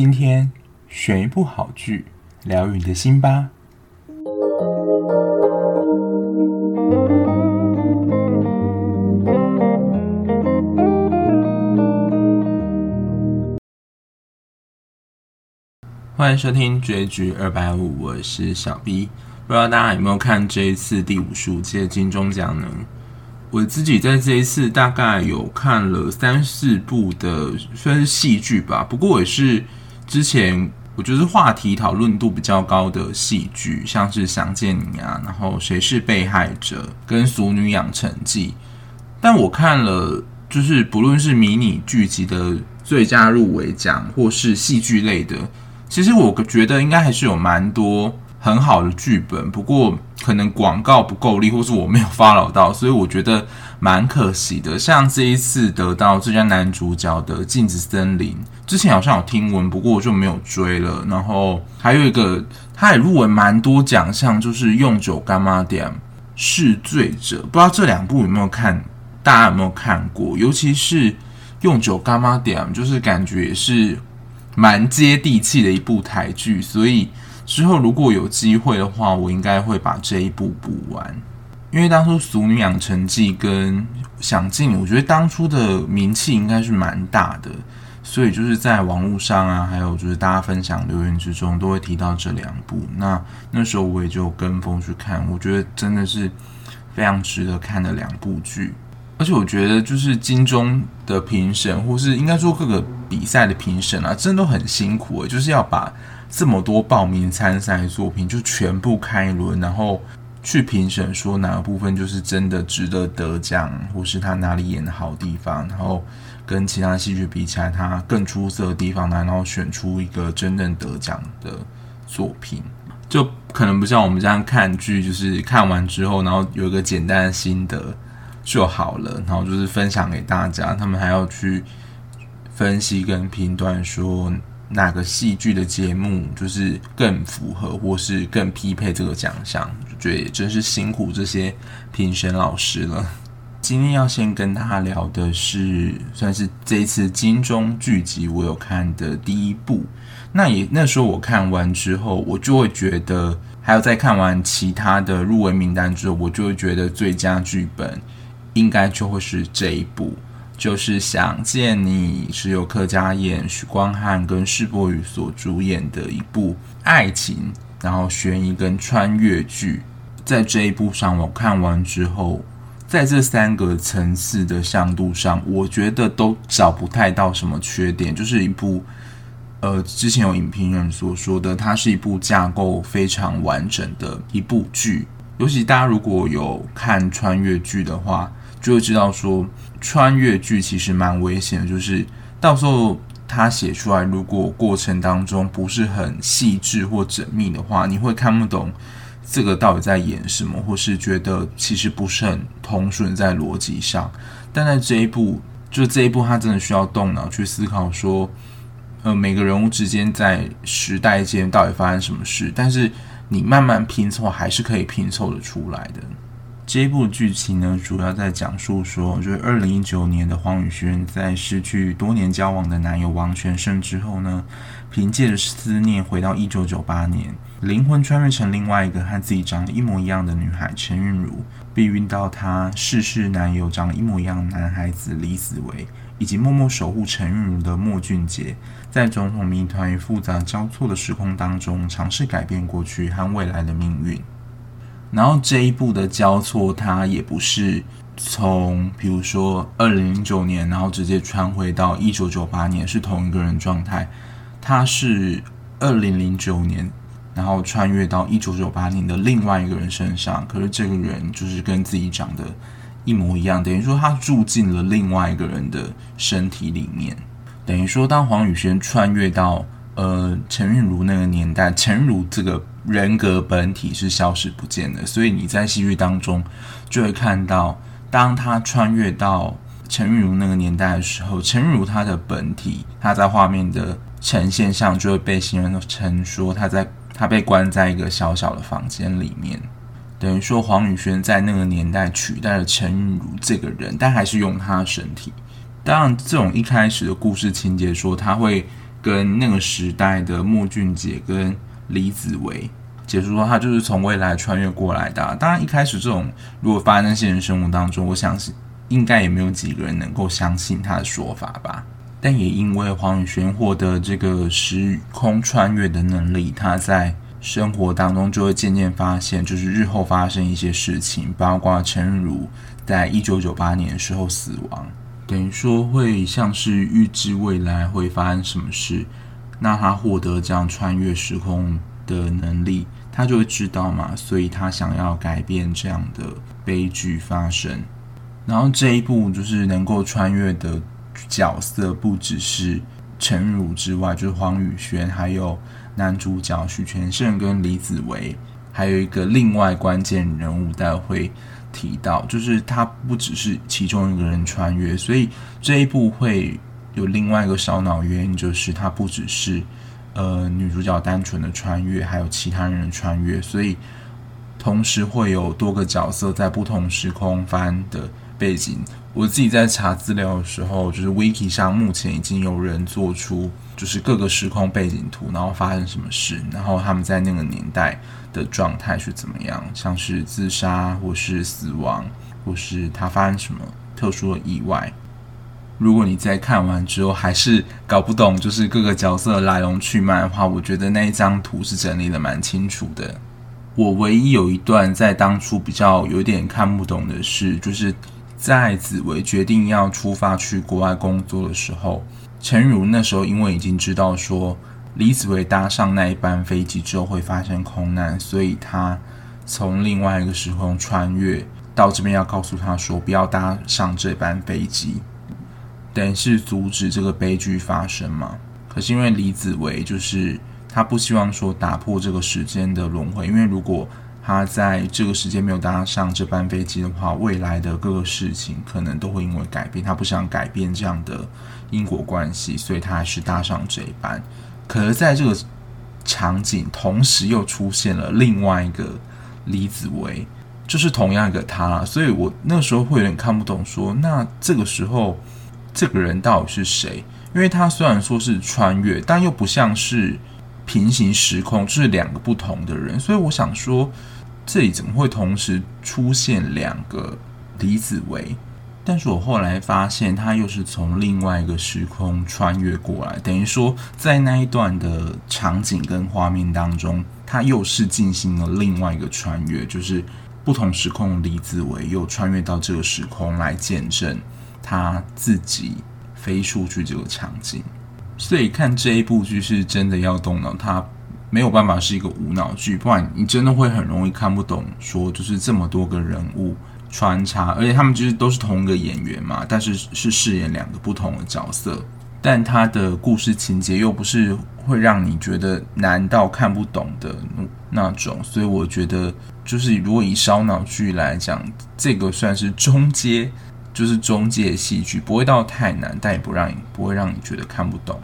今天选一部好剧，疗愈你的心吧。欢迎收听追剧二百五，我是小 B。不知道大家有没有看这一次第五十五届金钟奖呢？我自己在这一次大概有看了三四部的，算是戏剧吧。不过也是之前我就是话题讨论度比较高的戏剧，像是《想见你》啊，然后《谁是被害者》跟《俗女养成记》。但我看了，就是不论是迷你剧集的最佳入围奖，或是戏剧类的。其实我觉得应该还是有蛮多很好的剧本，不过可能广告不够力，或是我没有发牢到，所以我觉得蛮可惜的。像这一次得到最佳男主角的《镜子森林》，之前好像有听闻，不过我就没有追了。然后还有一个，他也入围蛮多奖项，就是《用酒干妈店》《试醉者》，不知道这两部有没有看？大家有没有看过？尤其是《用酒干妈店》，就是感觉也是。蛮接地气的一部台剧，所以之后如果有机会的话，我应该会把这一部补完。因为当初《俗女养成记》跟《想进》，我觉得当初的名气应该是蛮大的，所以就是在网络上啊，还有就是大家分享留言之中，都会提到这两部。那那时候我也就跟风去看，我觉得真的是非常值得看的两部剧。而且我觉得，就是金钟的评审，或是应该说各个比赛的评审啊，真的都很辛苦，就是要把这么多报名参赛作品就全部开轮，然后去评审说哪个部分就是真的值得得奖，或是他哪里演的好地方，然后跟其他戏剧比起来，他更出色的地方呢，然后选出一个真正得奖的作品，就可能不像我们这样看剧，就是看完之后，然后有一个简单的心得。就好了，然后就是分享给大家。他们还要去分析跟评断，说哪个戏剧的节目就是更符合，或是更匹配这个奖项。就觉得也真是辛苦这些评审老师了。今天要先跟大家聊的是，算是这一次金钟剧集我有看的第一部。那也那时候我看完之后，我就会觉得，还有在看完其他的入围名单之后，我就会觉得最佳剧本。应该就会是这一部，就是《想见你》，是由柯佳嬿、许光汉跟施柏宇所主演的一部爱情，然后悬疑跟穿越剧。在这一部上，我看完之后，在这三个层次的向度上，我觉得都找不太到什么缺点。就是一部，呃，之前有影评人所说的，它是一部架构非常完整的一部剧。尤其大家如果有看穿越剧的话，就会知道说，穿越剧其实蛮危险的，就是到时候他写出来，如果过程当中不是很细致或缜密的话，你会看不懂这个到底在演什么，或是觉得其实不是很通顺在逻辑上。但在这一部，就这一部，他真的需要动脑去思考说，呃，每个人物之间在时代间到底发生什么事，但是你慢慢拼凑，还是可以拼凑的出来的。这部剧情呢，主要在讲述说，就是二零一九年的黄宇轩在失去多年交往的男友王全胜之后呢，凭借着思念回到一九九八年，灵魂穿越成另外一个和自己长得一模一样的女孩陈韵如，并遇到她逝世男友长一模一样的男孩子李子维，以及默默守护陈韵如的莫俊杰，在种种谜团与复杂交错的时空当中，尝试改变过去和未来的命运。然后这一步的交错，它也不是从比如说二零零九年，然后直接穿回到一九九八年是同一个人状态，它是二零零九年，然后穿越到一九九八年的另外一个人身上，可是这个人就是跟自己长得一模一样，等于说他住进了另外一个人的身体里面，等于说当黄宇轩穿越到呃陈韵如那个年代，陈韵如这个。人格本体是消失不见的，所以你在戏剧当中就会看到，当他穿越到陈韵如那个年代的时候，陈韵如她的本体，她在画面的呈现上就会被形容成说，她在她被关在一个小小的房间里面，等于说黄宇轩在那个年代取代了陈韵如这个人，但还是用她的身体。当然，这种一开始的故事情节说他会跟那个时代的莫俊杰跟李子维解说说他就是从未来穿越过来的。当然一开始这种如果发生在现实生活当中，我相信应该也没有几个人能够相信他的说法吧。但也因为黄宇轩获得这个时空穿越的能力，他在生活当中就会渐渐发现，就是日后发生一些事情，包括陈如在一九九八年的时候死亡，等于说会像是预知未来会发生什么事。那他获得这样穿越时空的能力，他就会知道嘛，所以他想要改变这样的悲剧发生。然后这一部就是能够穿越的角色，不只是陈如之外，就是黄宇轩，还有。男主角许权胜跟李子维，还有一个另外关键人物，待会提到，就是他不只是其中一个人穿越，所以这一部会有另外一个烧脑原因，就是它不只是呃女主角单纯的穿越，还有其他人的穿越，所以同时会有多个角色在不同时空翻的背景。我自己在查资料的时候，就是 Wiki 上目前已经有人做出。就是各个时空背景图，然后发生什么事，然后他们在那个年代的状态是怎么样，像是自杀或是死亡，或是他发生什么特殊的意外。如果你在看完之后还是搞不懂，就是各个角色的来龙去脉的话，我觉得那一张图是整理的蛮清楚的。我唯一有一段在当初比较有点看不懂的是，就是在子维决定要出发去国外工作的时候。陈如那时候因为已经知道说李子维搭上那一班飞机之后会发生空难，所以他从另外一个时空穿越到这边，要告诉他说不要搭上这班飞机，等于是阻止这个悲剧发生嘛。可是因为李子维就是他不希望说打破这个时间的轮回，因为如果他在这个时间没有搭上这班飞机的话，未来的各个事情可能都会因为改变，他不想改变这样的因果关系，所以他还是搭上这一班。可是在这个场景，同时又出现了另外一个李子维，就是同样一个他，所以我那时候会有点看不懂，说那这个时候这个人到底是谁？因为他虽然说是穿越，但又不像是平行时空，就是两个不同的人，所以我想说。这里怎么会同时出现两个李子维？但是我后来发现，他又是从另外一个时空穿越过来，等于说在那一段的场景跟画面当中，他又是进行了另外一个穿越，就是不同时空的李子维又穿越到这个时空来见证他自己飞出去这个场景。所以看这一部剧是真的要动脑，他。没有办法是一个无脑剧，不然你真的会很容易看不懂。说就是这么多个人物穿插，而且他们其实都是同一个演员嘛，但是是饰演两个不同的角色，但他的故事情节又不是会让你觉得难到看不懂的那种。所以我觉得，就是如果以烧脑剧来讲，这个算是中阶，就是中介戏剧，不会到太难，但也不让你不会让你觉得看不懂。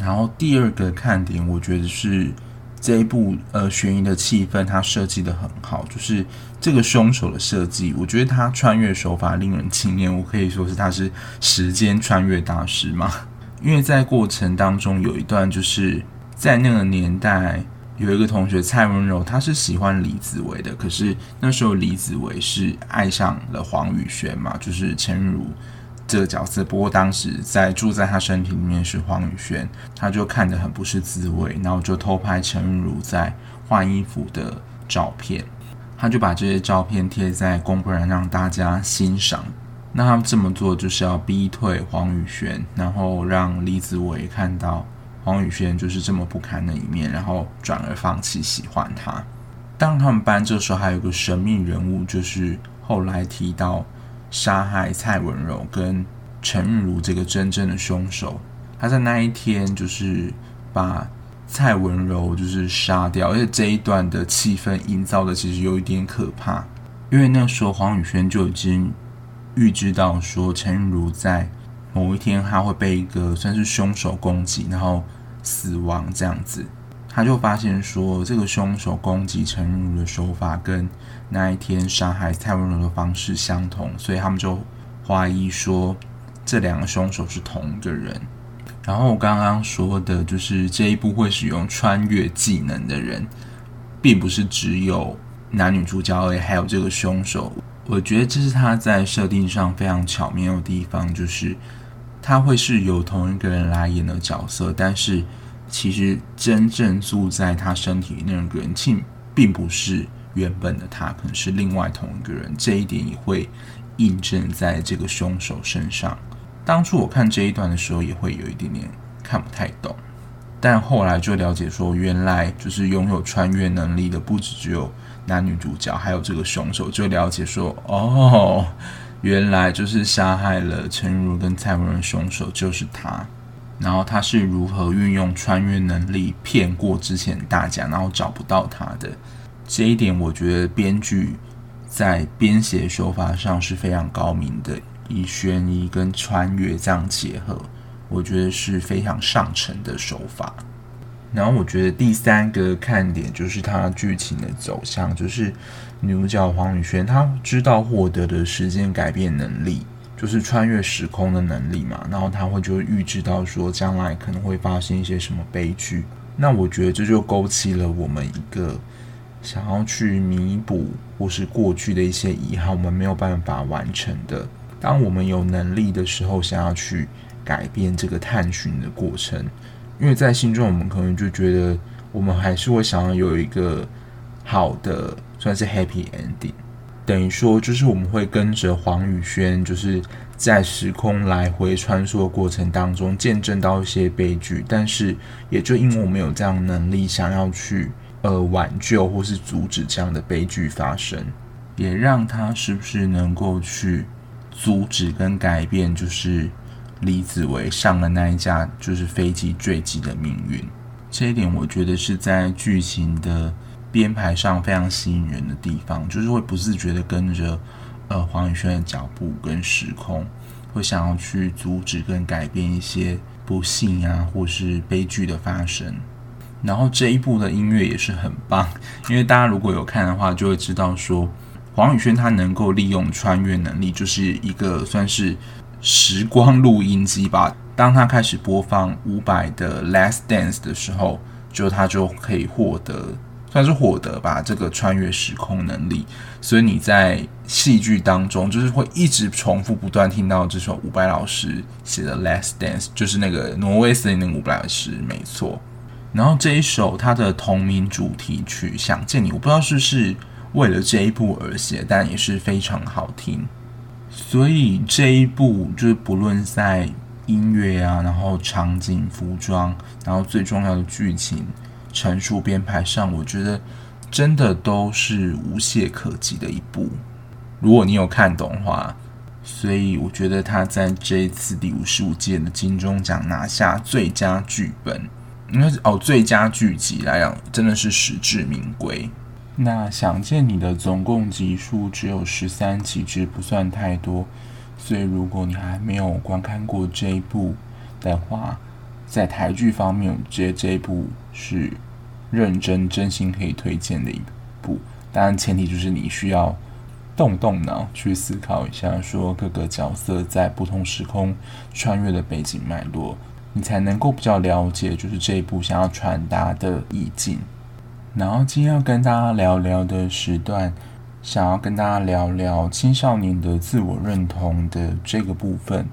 然后第二个看点，我觉得是。这一部呃悬疑的气氛，它设计得很好，就是这个凶手的设计，我觉得他穿越手法令人惊艳，我可以说是他是时间穿越大师嘛。因为在过程当中有一段，就是在那个年代有一个同学蔡文柔，他是喜欢李子维的，可是那时候李子维是爱上了黄宇轩嘛，就是陈如。这个角色，不过当时在住在他身体里面是黄宇轩，他就看得很不是滋味，然后就偷拍陈如在换衣服的照片，他就把这些照片贴在公布栏让大家欣赏。那他这么做就是要逼退黄宇轩，然后让李子维看到黄宇轩就是这么不堪的一面，然后转而放弃喜欢他。当他们班这时候还有个神秘人物，就是后来提到。杀害蔡文柔跟陈韵如这个真正的凶手，他在那一天就是把蔡文柔就是杀掉，而且这一段的气氛营造的其实有一点可怕，因为那时候黄宇轩就已经预知到说陈韵如在某一天他会被一个算是凶手攻击，然后死亡这样子。他就发现说，这个凶手攻击陈如的手法跟那一天杀害蔡文柔的方式相同，所以他们就怀疑说，这两个凶手是同一个人。然后我刚刚说的就是这一部会使用穿越技能的人，并不是只有男女主角而，还有这个凶手。我觉得这是他在设定上非常巧妙的地方，就是他会是由同一个人来演的角色，但是其实真正住在他身体那个人，竟并不是原本的他，可能是另外同一个人。这一点也会印证在这个凶手身上。当初我看这一段的时候，也会有一点点看不太懂，但后来就了解说，原来就是拥有穿越能力的不只只有男女主角，还有这个凶手。就了解说，哦，原来就是杀害了陈如跟蔡文的凶手就是他。然后他是如何运用穿越能力骗过之前大家，然后找不到他的这一点，我觉得编剧在编写手法上是非常高明的。以悬疑跟穿越这样结合，我觉得是非常上乘的手法。然后我觉得第三个看点就是它剧情的走向，就是女主角黄宇轩她知道获得的时间改变能力，就是穿越时空的能力嘛。然后她会就预知到说将来可能会发生一些什么悲剧。那我觉得这就勾起了我们一个想要去弥补或是过去的一些遗憾，我们没有办法完成的。当我们有能力的时候，想要去改变这个探寻的过程，因为在心中我们可能就觉得，我们还是会想要有一个好的，算是 happy ending。等于说，就是我们会跟着黄宇轩，就是在时空来回穿梭的过程当中，见证到一些悲剧。但是，也就因为我们有这样的能力，想要去呃挽救或是阻止这样的悲剧发生，也让他是不是能够去。阻止跟改变，就是李子维上了那一架就是飞机坠机的命运。这一点我觉得是在剧情的编排上非常吸引人的地方，就是会不自觉的跟着呃黄宇轩的脚步跟时空，会想要去阻止跟改变一些不幸啊或是悲剧的发生。然后这一部的音乐也是很棒，因为大家如果有看的话，就会知道说。黄宇轩他能够利用穿越能力，就是一个算是时光录音机吧。当他开始播放伍佰的《Last Dance》的时候，就他就可以获得，算是获得吧这个穿越时空能力。所以你在戏剧当中，就是会一直重复不断听到这首伍佰老师写的《Last Dance》，就是那个挪威森林的伍佰老师，没错。然后这一首他的同名主题曲《想见你》，我不知道是不是。为了这一部而写，但也是非常好听。所以这一部就是不论在音乐啊，然后场景、服装，然后最重要的剧情陈述编排上，我觉得真的都是无懈可击的一部。如果你有看懂的话，所以我觉得他在这一次第五十五届的金钟奖拿下最佳剧本，应该是哦最佳剧集来讲，真的是实至名归。那想见你的总共集数只有十三集，其实不算太多，所以如果你还没有观看过这一部的话，在台剧方面，我觉得这一部是认真真心可以推荐的一部。当然前提就是你需要动动脑去思考一下，说各个角色在不同时空穿越的背景脉络，你才能够比较了解，就是这一部想要传达的意境。然后今天要跟大家聊聊的时段，想要跟大家聊聊青少年的自我认同的这个部分。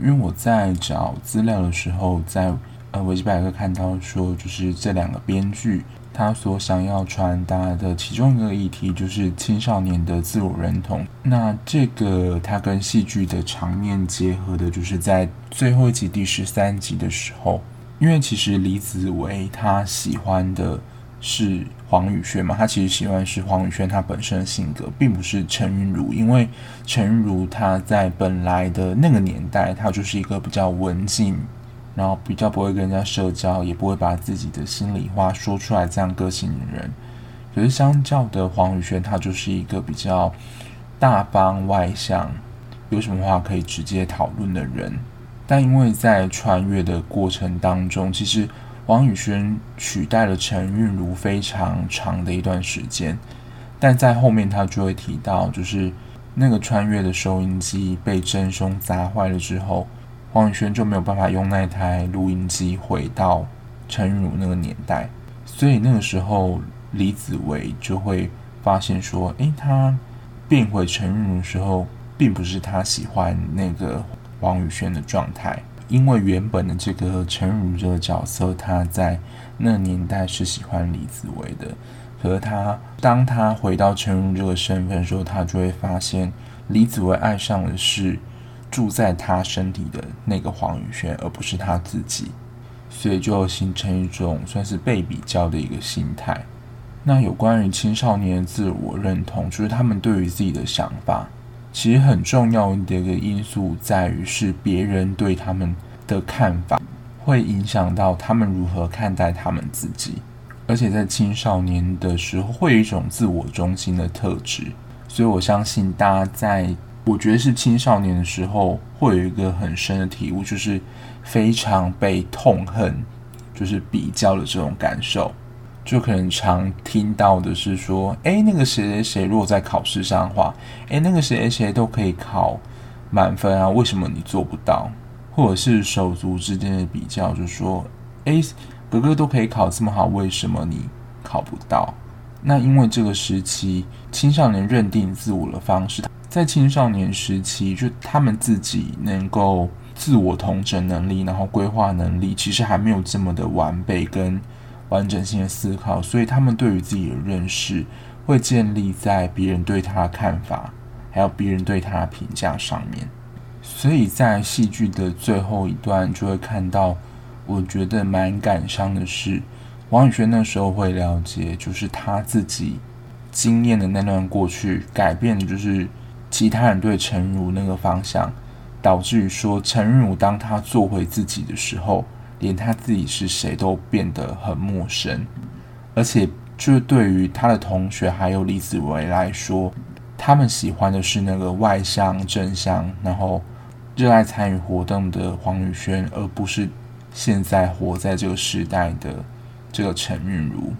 因为我在找资料的时候，在呃维基百科看到说，就是这两个编剧他所想要传达的其中一个议题，就是青少年的自我认同。那这个他跟戏剧的场面结合的，就是在最后一集第十三集的时候，因为其实李子维他喜欢的。是黄宇轩嘛？他其实喜欢是黄宇轩，他本身的性格，并不是陈韵如。因为陈韵如他在本来的那个年代，他就是一个比较文静，然后比较不会跟人家社交，也不会把自己的心里话说出来这样个性的人。可是相较的黄宇轩，他就是一个比较大方外向，有什么话可以直接讨论的人。但因为在穿越的过程当中，其实。黄宇轩取代了陈韵如非常长的一段时间，但在后面他就会提到，就是那个穿越的收音机被真凶砸坏了之后，黄宇轩就没有办法用那台录音机回到陈韵如那个年代，所以那个时候李子维就会发现说，诶，他变回陈韵如的时候，并不是他喜欢那个黄宇轩的状态，因为原本的这个陈韵如这个角色，他在那个年代是喜欢李子维的，可是他当他回到陈韵如这个身份的时候，他就会发现李子维爱上的是。住在他身体的那个黄宇轩，而不是他自己，所以就形成一种算是被比较的一个心态。那有关于青少年的自我认同，就是他们对于自己的想法，其实很重要的一个因素在于是别人对他们的看法，会影响到他们如何看待他们自己。而且在青少年的时候，会有一种自我中心的特质，所以我相信大家在。我觉得是青少年的时候会有一个很深的体悟，就是非常被痛恨，就是比较的这种感受，就可能常听到的是说，诶，那个谁谁谁如果在考试上的话，诶，那个谁谁谁都可以考满分啊，为什么你做不到？或者是手足之间的比较，就说，诶，哥哥都可以考这么好，为什么你考不到？那因为这个时期青少年认定自我的方式。在青少年时期，就他们自己能够自我统整能力，然后规划能力，其实还没有这么的完备跟完整性的思考，所以他们对于自己的认识会建立在别人对他的看法，还有别人对他的评价上面。所以在戏剧的最后一段，就会看到，我觉得蛮感伤的是，王宇轩那时候会了解，就是他自己经验的那段过去，改变的就是。其他人对陈如那个方向，导致于说陈如当他做回自己的时候，连他自己是谁都变得很陌生，而且就是对于他的同学还有李子维来说，他们喜欢的是那个外向正向，然后热爱参与活动的黄宇轩，而不是现在活在这个时代的这个陈韵如，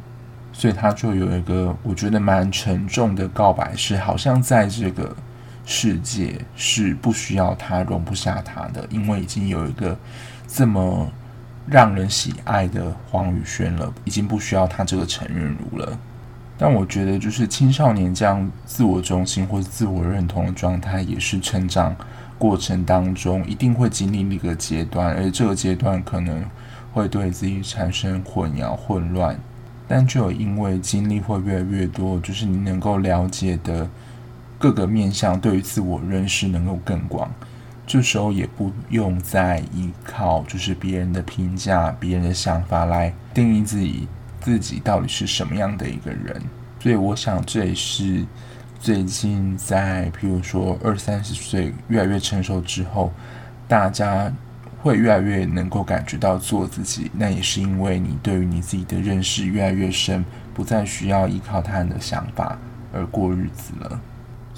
所以他就有一个我觉得蛮沉重的告白，是好像在这个。世界是不需要他，容不下他的，因为已经有一个这么让人喜爱的黄宇轩了，已经不需要他这个陈韵如了。但我觉得，就是青少年这样自我中心或自我认同的状态，也是成长过程当中一定会经历的一个阶段，而这个阶段可能会对自己产生混淆、混乱。但就因为经历会越来越多，就是你能够了解的。各个面向对于自我认识能够更广，这时候也不用再依靠就是别人的评价、别人的想法来定义自己自己到底是什么样的一个人。所以我想这也是最近在譬如说二三十岁越来越成熟之后，大家会越来越能够感觉到做自己。那也是因为你对于你自己的认识越来越深，不再需要依靠他人的想法而过日子了。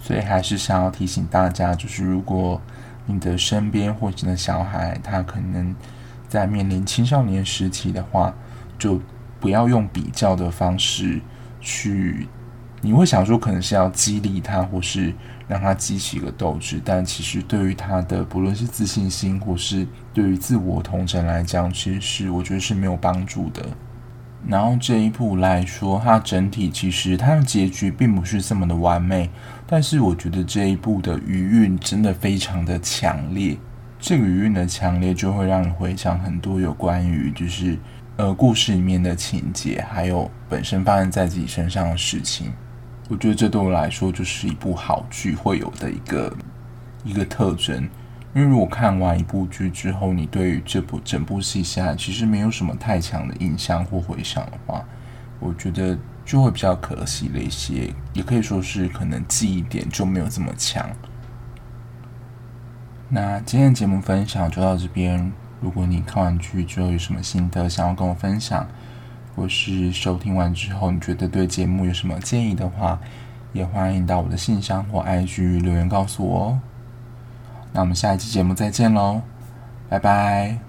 所以还是想要提醒大家，就是如果你的身边或者你的小孩，他可能在面临青少年时期的话，就不要用比较的方式去。你会想说，可能是要激励他，或是让他激起一个斗志，但其实对于他的不论是自信心，或是对于自我同整来讲，其实是我觉得是没有帮助的。然后这一部来说，它整体其实它的结局并不是这么的完美，但是我觉得这一部的余韵真的非常的强烈。这个余韵的强烈就会让你回想很多有关于就是呃故事里面的情节，还有本身发生在自己身上的事情。我觉得这对我来说就是一部好剧会有的一个一个特征。因为如果看完一部剧之后，你对于这部整部戏下其实没有什么太强的印象或回想的话，我觉得就会比较可惜了一些，也可以说是可能记忆点就没有这么强。那今天的节目分享就到这边。如果你看完剧之后有什么心得想要跟我分享，或是收听完之后你觉得对节目有什么建议的话，也欢迎到我的信箱或 IG 留言告诉我哦。那我们下一期节目再见喽，拜拜。